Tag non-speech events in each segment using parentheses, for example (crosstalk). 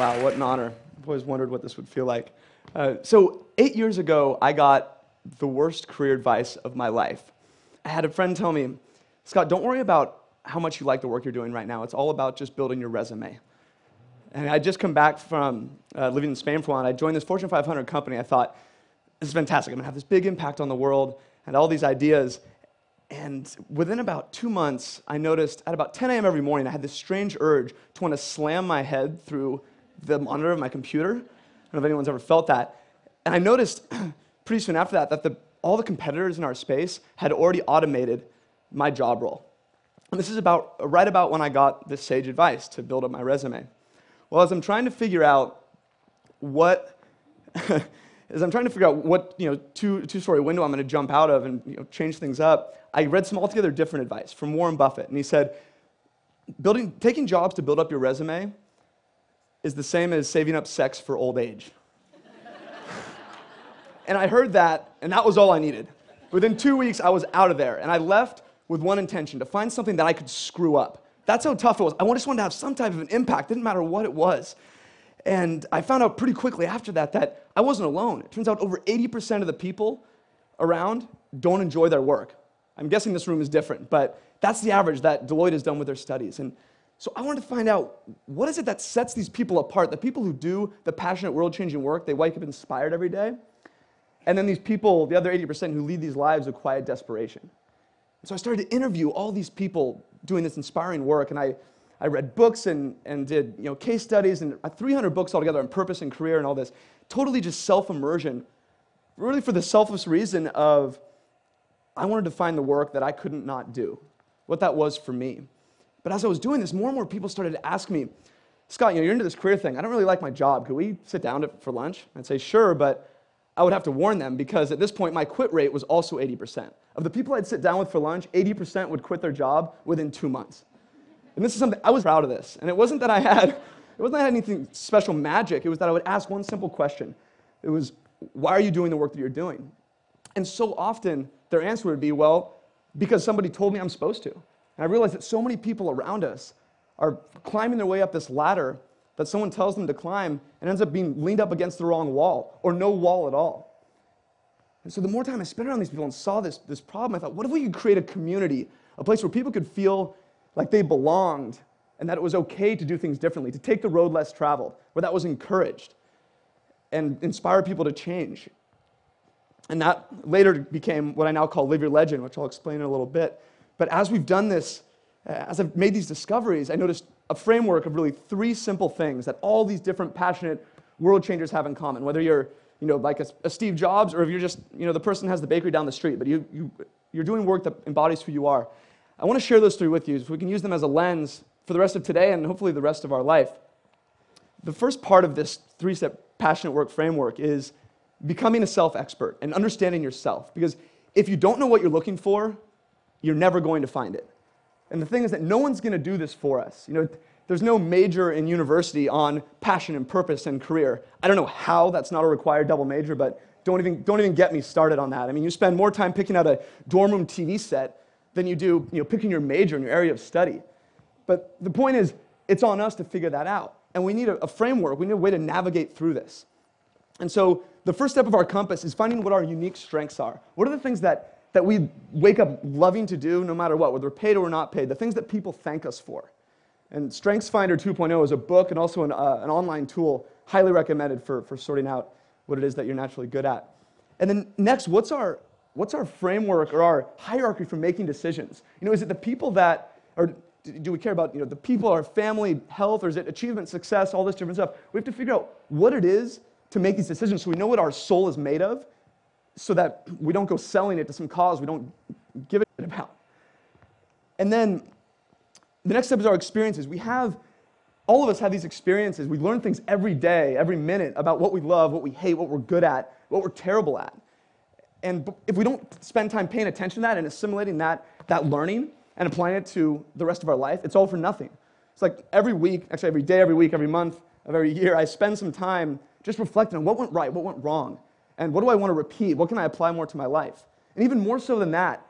Wow, what an honor. I've always wondered what this would feel like. Uh, so, eight years ago, I got the worst career advice of my life. I had a friend tell me, Scott, don't worry about how much you like the work you're doing right now. It's all about just building your resume. And I just come back from uh, living in Spain for a while, and I joined this Fortune 500 company. I thought, this is fantastic. I'm gonna have this big impact on the world and all these ideas. And within about two months, I noticed at about 10 a.m. every morning, I had this strange urge to want to slam my head through the monitor of my computer. I don't know if anyone's ever felt that. And I noticed (clears throat) pretty soon after that that the, all the competitors in our space had already automated my job role. And this is about right about when I got this sage advice to build up my resume. Well, as I'm trying to figure out what, (laughs) as I'm trying to figure out what you know two two story window I'm going to jump out of and you know, change things up, I read some altogether different advice from Warren Buffett, and he said, building taking jobs to build up your resume is the same as saving up sex for old age. and I heard that, and that was all I needed. Within two weeks, I was out of there, and I left with one intention to find something that I could screw up. That's how tough it was. I just wanted to have some type of an impact, didn't matter what it was. And I found out pretty quickly after that that I wasn't alone. It turns out over 80% of the people around don't enjoy their work. I'm guessing this room is different, but that's the average that Deloitte has done with their studies. And so I wanted to find out what is it that sets these people apart? The people who do the passionate, world changing work, they wake up inspired every day. And then these people, the other 80% who lead these lives of quiet desperation. So I started to interview all these people doing this inspiring work, and I, I read books and, and did you know, case studies and uh, 300 books altogether on purpose and career and all this. Totally just self immersion, really for the selfless reason of I wanted to find the work that I couldn't not do, what that was for me. But as I was doing this, more and more people started to ask me, Scott, you know, you're into this career thing. I don't really like my job. Could we sit down for lunch? I'd say, sure, but I would have to warn them because at this point, my quit rate was also 80%. Of the people I'd sit down with for lunch, 80% would quit their job within two months. And this is something, I was proud of this. And it wasn't that I had, it wasn't that I had anything special magic. It was that I would ask one simple question. It was, why are you doing the work that you're doing? And so often, their answer would be, well, because somebody told me I'm supposed to. And I realized that so many people around us are climbing their way up this ladder that someone tells them to climb and ends up being leaned up against the wrong wall or no wall at all. And so the more time I spent around these people and saw this, this problem, I thought, what if we could create a community, a place where people could feel like they belonged and that it was okay to do things differently, to take the road less traveled, where that was encouraged and inspire people to change. And that later became what I now call Live Your Legend, which I'll explain in a little bit. But as we've done this, uh, as I've made these discoveries, I noticed a framework of really three simple things that all these different passionate world changers have in common. Whether you're you know, like a, a Steve Jobs or if you're just you know, the person has the bakery down the street, but you, you, you're doing work that embodies who you are. I want to share those three with you so we can use them as a lens for the rest of today and hopefully the rest of our life. The first part of this three step passionate work framework is becoming a self expert and understanding yourself. Because if you don't know what you're looking for, you're never going to find it. And the thing is that no one's going to do this for us. You know, there's no major in university on passion and purpose and career. I don't know how that's not a required double major, but don't even, don't even get me started on that. I mean, you spend more time picking out a dorm room TV set than you do you know, picking your major and your area of study. But the point is, it's on us to figure that out. And we need a, a framework, we need a way to navigate through this. And so the first step of our compass is finding what our unique strengths are. What are the things that, that we wake up loving to do no matter what, whether we're paid or we're not paid, the things that people thank us for. And StrengthsFinder 2.0 is a book and also an, uh, an online tool highly recommended for, for sorting out what it is that you're naturally good at. And then next, what's our, what's our framework or our hierarchy for making decisions? You know, is it the people that, or do we care about you know, the people, our family, health, or is it achievement, success, all this different stuff? We have to figure out what it is to make these decisions so we know what our soul is made of so that we don't go selling it to some cause we don't give a about. And then the next step is our experiences. We have, all of us have these experiences. We learn things every day, every minute about what we love, what we hate, what we're good at, what we're terrible at. And if we don't spend time paying attention to that and assimilating that, that learning and applying it to the rest of our life, it's all for nothing. It's like every week, actually every day, every week, every month of every year, I spend some time just reflecting on what went right, what went wrong, and what do I want to repeat? What can I apply more to my life? And even more so than that,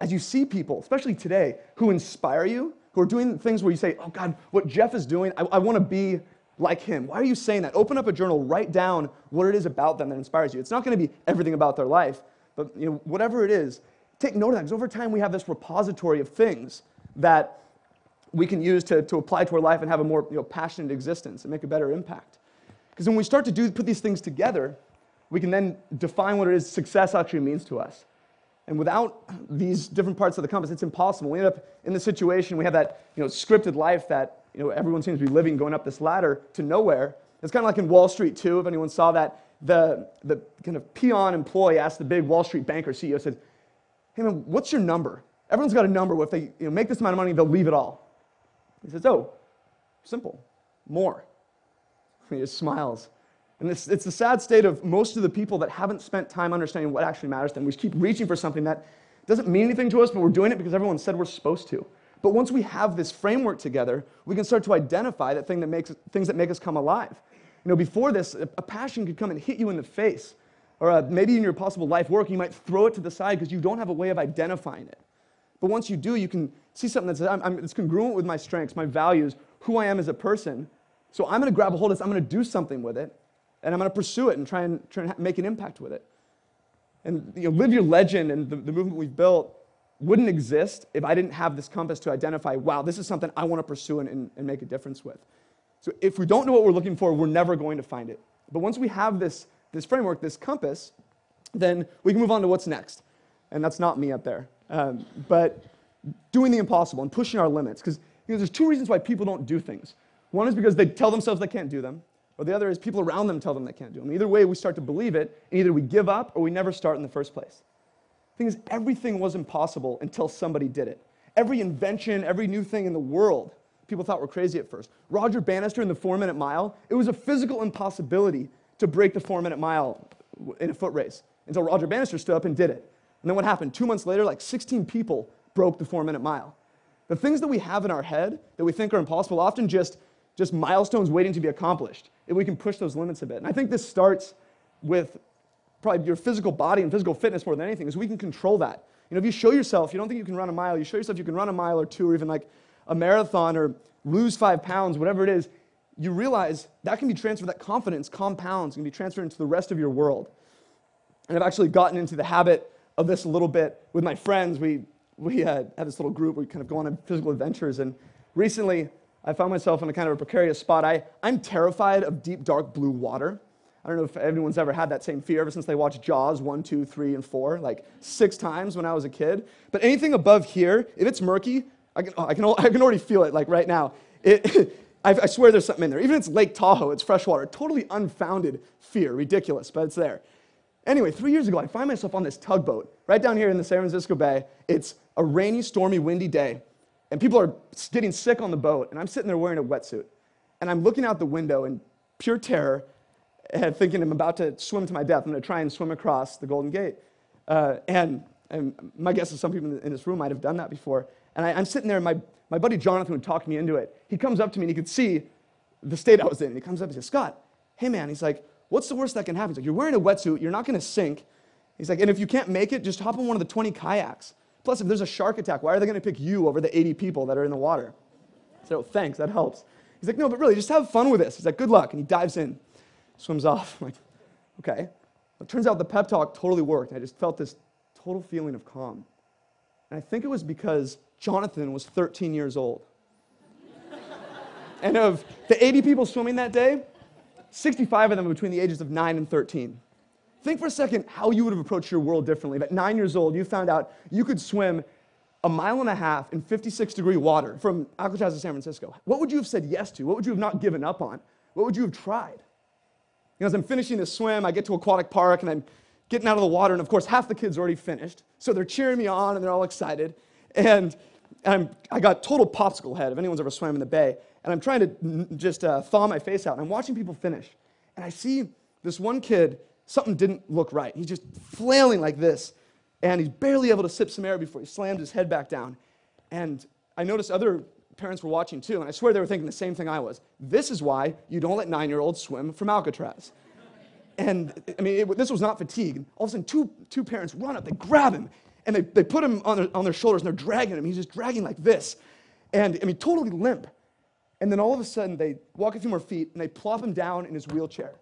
as you see people, especially today, who inspire you, who are doing things where you say, oh God, what Jeff is doing, I, I want to be like him? Why are you saying that? Open up a journal, write down what it is about them that inspires you. It's not going to be everything about their life, but you know, whatever it is, take note of that because over time we have this repository of things that we can use to, to apply to our life and have a more you know, passionate existence and make a better impact. Because when we start to do, put these things together, we can then define what it is success actually means to us. And without these different parts of the compass, it's impossible. We end up in the situation, we have that you know, scripted life that you know, everyone seems to be living, going up this ladder to nowhere. It's kind of like in Wall Street, too, if anyone saw that. The, the kind of peon employee asked the big Wall Street banker CEO, said, hey man, what's your number? Everyone's got a number. If they you know, make this amount of money, they'll leave it all. He says, oh, simple, more. (laughs) He just smiles. And it's, it's the sad state of most of the people that haven't spent time understanding what actually matters to them. We keep reaching for something that doesn't mean anything to us, but we're doing it because everyone said we're supposed to. But once we have this framework together, we can start to identify that thing that makes, things that make us come alive. You know, before this, a, a passion could come and hit you in the face. Or uh, maybe in your possible life work, you might throw it to the side because you don't have a way of identifying it. But once you do, you can see something that's I'm, I'm, it's congruent with my strengths, my values, who I am as a person. So I'm going to grab a hold of this, I'm going to do something with it, and I'm going to pursue it and try and, try and make an impact with it. And you know, Live Your Legend and the, the movement we've built wouldn't exist if I didn't have this compass to identify, wow, this is something I want to pursue and, and, and make a difference with. So if we don't know what we're looking for, we're never going to find it. But once we have this, this framework, this compass, then we can move on to what's next. And that's not me up there. Um, but doing the impossible and pushing our limits. Because you know, there's two reasons why people don't do things. One is because they tell themselves they can't do them, or the other is people around them tell them they can't do them. Either way, we start to believe it, and either we give up or we never start in the first place. The thing is, everything was impossible until somebody did it. Every invention, every new thing in the world, people thought were crazy at first. Roger Bannister in the four minute mile, it was a physical impossibility to break the four minute mile in a foot race until Roger Bannister stood up and did it. And then what happened? Two months later, like 16 people broke the four minute mile. The things that we have in our head that we think are impossible often just, just milestones waiting to be accomplished if we can push those limits a bit. And I think this starts with probably your physical body and physical fitness more than anything, is we can control that. You know, if you show yourself, you don't think you can run a mile, you show yourself you can run a mile or two, or even like a marathon, or lose five pounds, whatever it is, you realize that can be transferred, that confidence compounds, can be transferred into the rest of your world. And I've actually gotten into the habit of this a little bit with my friends. We, we uh, had this little group, we kind of go on physical adventures, and recently I found myself in a kind of a precarious spot. I, I'm terrified of deep, dark blue water. I don't know if anyone's ever had that same fear ever since they watched Jaws 1, 2, 3, and 4, like six times when I was a kid. But anything above here, if it's murky, I can, oh, I can, I can already feel it like right now. It, (laughs) I, I swear there's something in there. Even if it's Lake Tahoe, it's freshwater. Totally unfounded fear, ridiculous, but it's there. Anyway, three years ago, I find myself on this tugboat right down here in the San Francisco Bay. It's a rainy, stormy, windy day, and people are getting sick on the boat, and I'm sitting there wearing a wetsuit. And I'm looking out the window in pure terror, and thinking I'm about to swim to my death. I'm going to try and swim across the Golden Gate. Uh, and, and, my guess is some people in this room might have done that before. And I, am sitting there, and my, my buddy Jonathan would talk me into it. He comes up to me, and he could see the state I was in. He comes up and says, Scott, hey man, he's like, what's the worst that can happen? He's like, you're wearing a wetsuit, you're not going to sink. He's like, and if you can't make it, just hop on one of the 20 kayaks. Plus, if there's a shark attack, why are they going to pick you over the 80 people that are in the water? So, thanks, that helps. He's like, no, but really, just have fun with this. He's like, good luck. And he dives in swims off. (laughs) I'm like, okay. It turns out the pep talk totally worked. I just felt this total feeling of calm. And I think it was because Jonathan was 13 years old. (laughs) and of the 80 people swimming that day, 65 of them were between the ages of 9 and 13. Think for a second how you would have approached your world differently. At nine years old, you found out you could swim a mile and a half in 56 degree water from Alcatraz to San Francisco. What would you have said yes to? What would you have not given up on? What would you have tried? You know, as I'm finishing the swim, I get to aquatic park and I'm getting out of the water, and of course, half the kids already finished. So they're cheering me on and they're all excited. And I'm, I got total popsicle head if anyone's ever swam in the bay. And I'm trying to just uh, thaw my face out. And I'm watching people finish. And I see this one kid, something didn't look right. He's just flailing like this. And he's barely able to sip some air before he slams his head back down. And I noticed other parents were watching too, and I swear they were thinking the same thing I was. This is why you don't let nine year olds swim from Alcatraz. And I mean, it, this was not fatigue. All of a sudden, two, two parents run up, they grab him, and they, they put him on their, on their shoulders, and they're dragging him. He's just dragging like this. And I mean, totally limp. And then all of a sudden, they walk a few more feet and they plop him down in his wheelchair.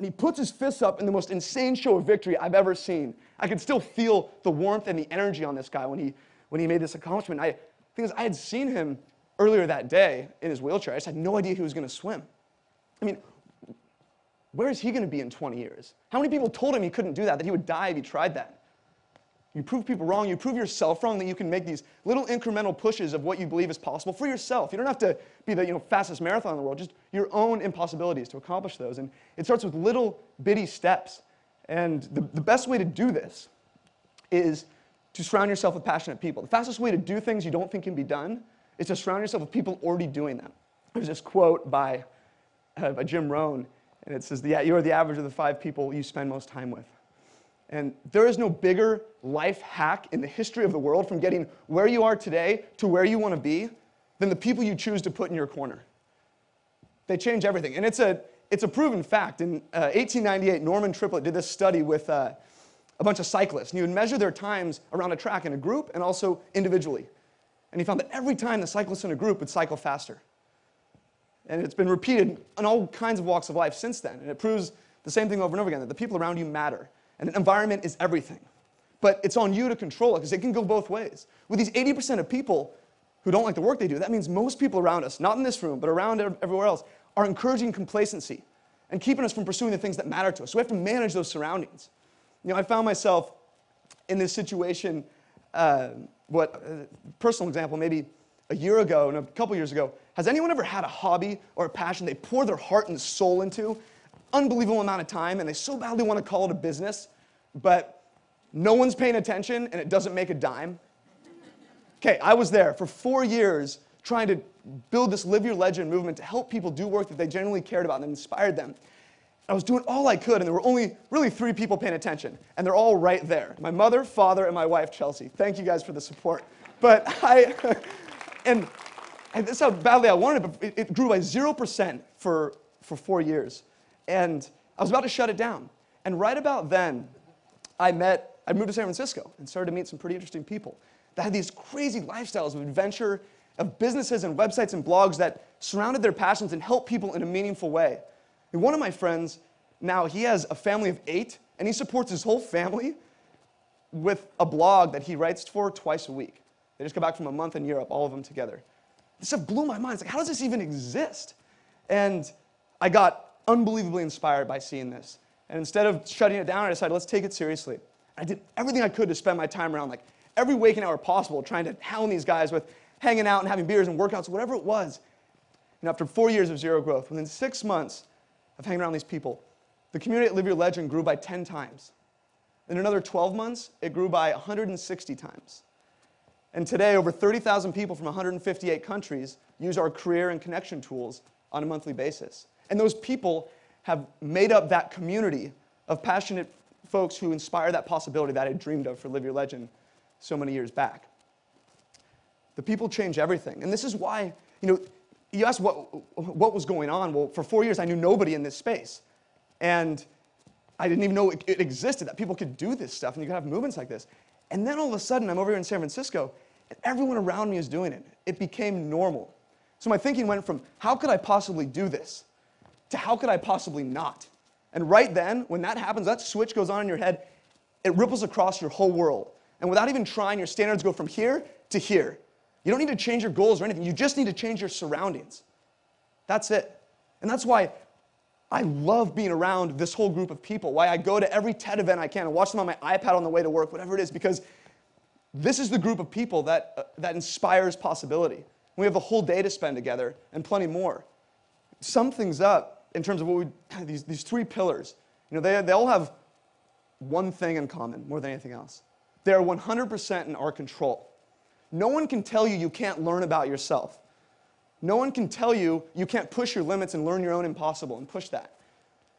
And he puts his fists up in the most insane show of victory I've ever seen. I could still feel the warmth and the energy on this guy when he, when he made this accomplishment. I, thing is, I had seen him earlier that day in his wheelchair. I just had no idea he was going to swim. I mean, where is he going to be in 20 years? How many people told him he couldn't do that, that he would die if he tried that? You prove people wrong, you prove yourself wrong, that you can make these little incremental pushes of what you believe is possible for yourself. You don't have to be the you know, fastest marathon in the world, just your own impossibilities to accomplish those. And it starts with little bitty steps. And the, the best way to do this is to surround yourself with passionate people. The fastest way to do things you don't think can be done is to surround yourself with people already doing them. There's this quote by, uh, by Jim Rohn, and it says, You are the average of the five people you spend most time with. And there is no bigger life hack in the history of the world from getting where you are today to where you want to be than the people you choose to put in your corner. They change everything. And it's a, it's a proven fact. In uh, 1898, Norman Triplett did this study with uh, a bunch of cyclists. And he would measure their times around a track in a group and also individually. And he found that every time the cyclists in a group would cycle faster. And it's been repeated in all kinds of walks of life since then. And it proves the same thing over and over again that the people around you matter. And an environment is everything. But it's on you to control it because it can go both ways. With these 80% of people who don't like the work they do, that means most people around us, not in this room, but around everywhere else, are encouraging complacency and keeping us from pursuing the things that matter to us. So we have to manage those surroundings. You know, I found myself in this situation, uh, what, uh, personal example, maybe a year ago and a couple years ago. Has anyone ever had a hobby or a passion they pour their heart and soul into unbelievable amount of time and they so badly want to call it a business, but no one's paying attention and it doesn't make a dime. Okay, I was there for four years trying to build this Live Your Legend movement to help people do work that they genuinely cared about and inspired them. I was doing all I could, and there were only really three people paying attention, and they're all right there my mother, father, and my wife, Chelsea. Thank you guys for the support. But (laughs) I, and, and this is how badly I wanted it, but it, it grew by 0% for, for four years. And I was about to shut it down. And right about then, I met, I moved to San Francisco and started to meet some pretty interesting people that had these crazy lifestyles of adventure, of businesses and websites and blogs that surrounded their passions and helped people in a meaningful way. And one of my friends, now he has a family of eight, and he supports his whole family with a blog that he writes for twice a week. They just come back from a month in Europe, all of them together. This stuff blew my mind. It's like, how does this even exist? And I got unbelievably inspired by seeing this. And instead of shutting it down, I decided, let's take it seriously. I did everything I could to spend my time around, like every waking hour possible, trying to hound these guys with hanging out and having beers and workouts, whatever it was. And after four years of zero growth, within six months of hanging around these people, the community at Live Your Legend grew by 10 times. In another 12 months, it grew by 160 times. And today, over 30,000 people from 158 countries use our career and connection tools on a monthly basis. And those people have made up that community of passionate folks who inspire that possibility that I dreamed of for Live Your Legend so many years back. The people change everything. And this is why, you know, you asked what, what was going on. Well, for four years, I knew nobody in this space. And I didn't even know it, it existed, that people could do this stuff and you could have movements like this. And then all of a sudden, I'm over here in San Francisco, and everyone around me is doing it. It became normal. So my thinking went from, how could I possibly do this? To how could I possibly not? And right then, when that happens, that switch goes on in your head, it ripples across your whole world. And without even trying, your standards go from here to here. You don't need to change your goals or anything. You just need to change your surroundings. That's it. And that's why I love being around this whole group of people, why I go to every TED event I can and watch them on my iPad on the way to work, whatever it is, because this is the group of people that, uh, that inspires possibility. We have a whole day to spend together and plenty more. Sum things up in terms of what we, these, these three pillars, you know, they, they all have one thing in common more than anything else. They're 100% in our control. No one can tell you you can't learn about yourself. No one can tell you you can't push your limits and learn your own impossible and push that.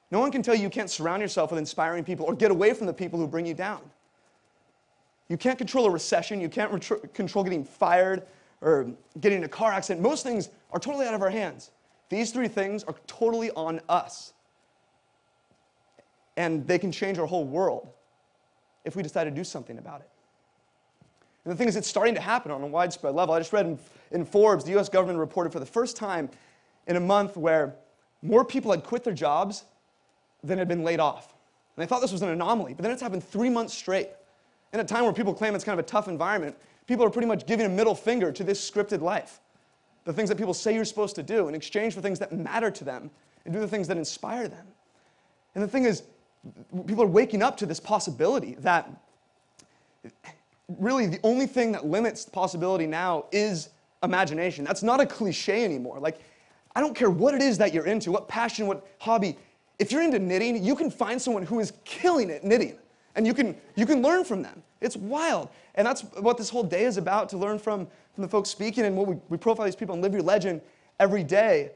No one can tell you you can't surround yourself with inspiring people or get away from the people who bring you down. You can't control a recession. You can't control getting fired or getting in a car accident. Most things are totally out of our hands. These three things are totally on us. And they can change our whole world if we decide to do something about it. And the thing is, it's starting to happen on a widespread level. I just read in, in Forbes, the US government reported for the first time in a month where more people had quit their jobs than had been laid off. And I thought this was an anomaly, but then it's happened three months straight. In a time where people claim it's kind of a tough environment, people are pretty much giving a middle finger to this scripted life. The things that people say you're supposed to do in exchange for things that matter to them and do the things that inspire them. And the thing is, people are waking up to this possibility that really the only thing that limits possibility now is imagination. That's not a cliche anymore. Like, I don't care what it is that you're into, what passion, what hobby. If you're into knitting, you can find someone who is killing it knitting, and you can, you can learn from them. It's wild. And that's what this whole day is about to learn from, from the folks speaking and what we, we profile these people and live your legend every day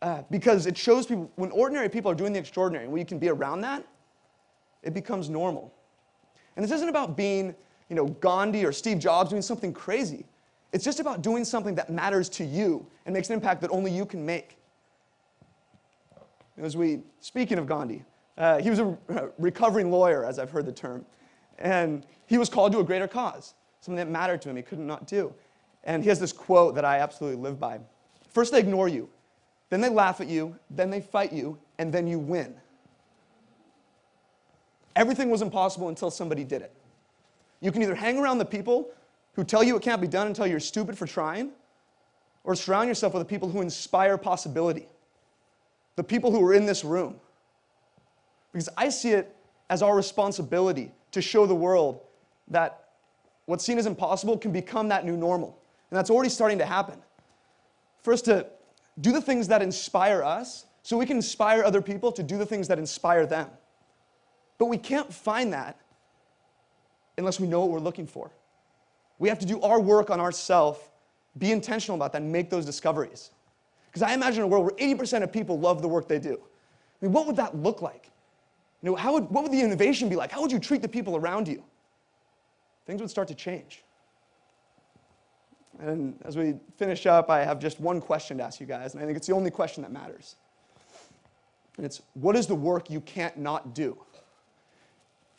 uh, because it shows people when ordinary people are doing the extraordinary when you can be around that, it becomes normal. And this isn't about being, you know, Gandhi or Steve Jobs doing something crazy. It's just about doing something that matters to you and makes an impact that only you can make. As we, speaking of Gandhi, uh, he was a recovering lawyer, as I've heard the term. And he was called to a greater cause, something that mattered to him he could not do. And he has this quote that I absolutely live by. First they ignore you, then they laugh at you, then they fight you, and then you win. Everything was impossible until somebody did it. You can either hang around the people who tell you it can't be done until you're stupid for trying, or surround yourself with the people who inspire possibility. The people who are in this room. Because I see it as our responsibility to show the world that what's seen as impossible can become that new normal. And that's already starting to happen. First, to do the things that inspire us so we can inspire other people to do the things that inspire them. But we can't find that unless we know what we're looking for. We have to do our work on ourselves, be intentional about that, and make those discoveries. Because I imagine a world where 80% of people love the work they do. I mean, what would that look like? You know, how would, what would the innovation be like? How would you treat the people around you? Things would start to change. And as we finish up, I have just one question to ask you guys, and I think it's the only question that matters. And it's what is the work you can't not do?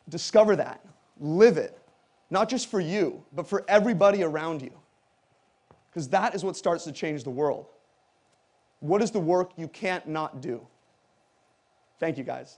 Discover that, live it, not just for you, but for everybody around you. Because that is what starts to change the world. What is the work you can't not do? Thank you, guys.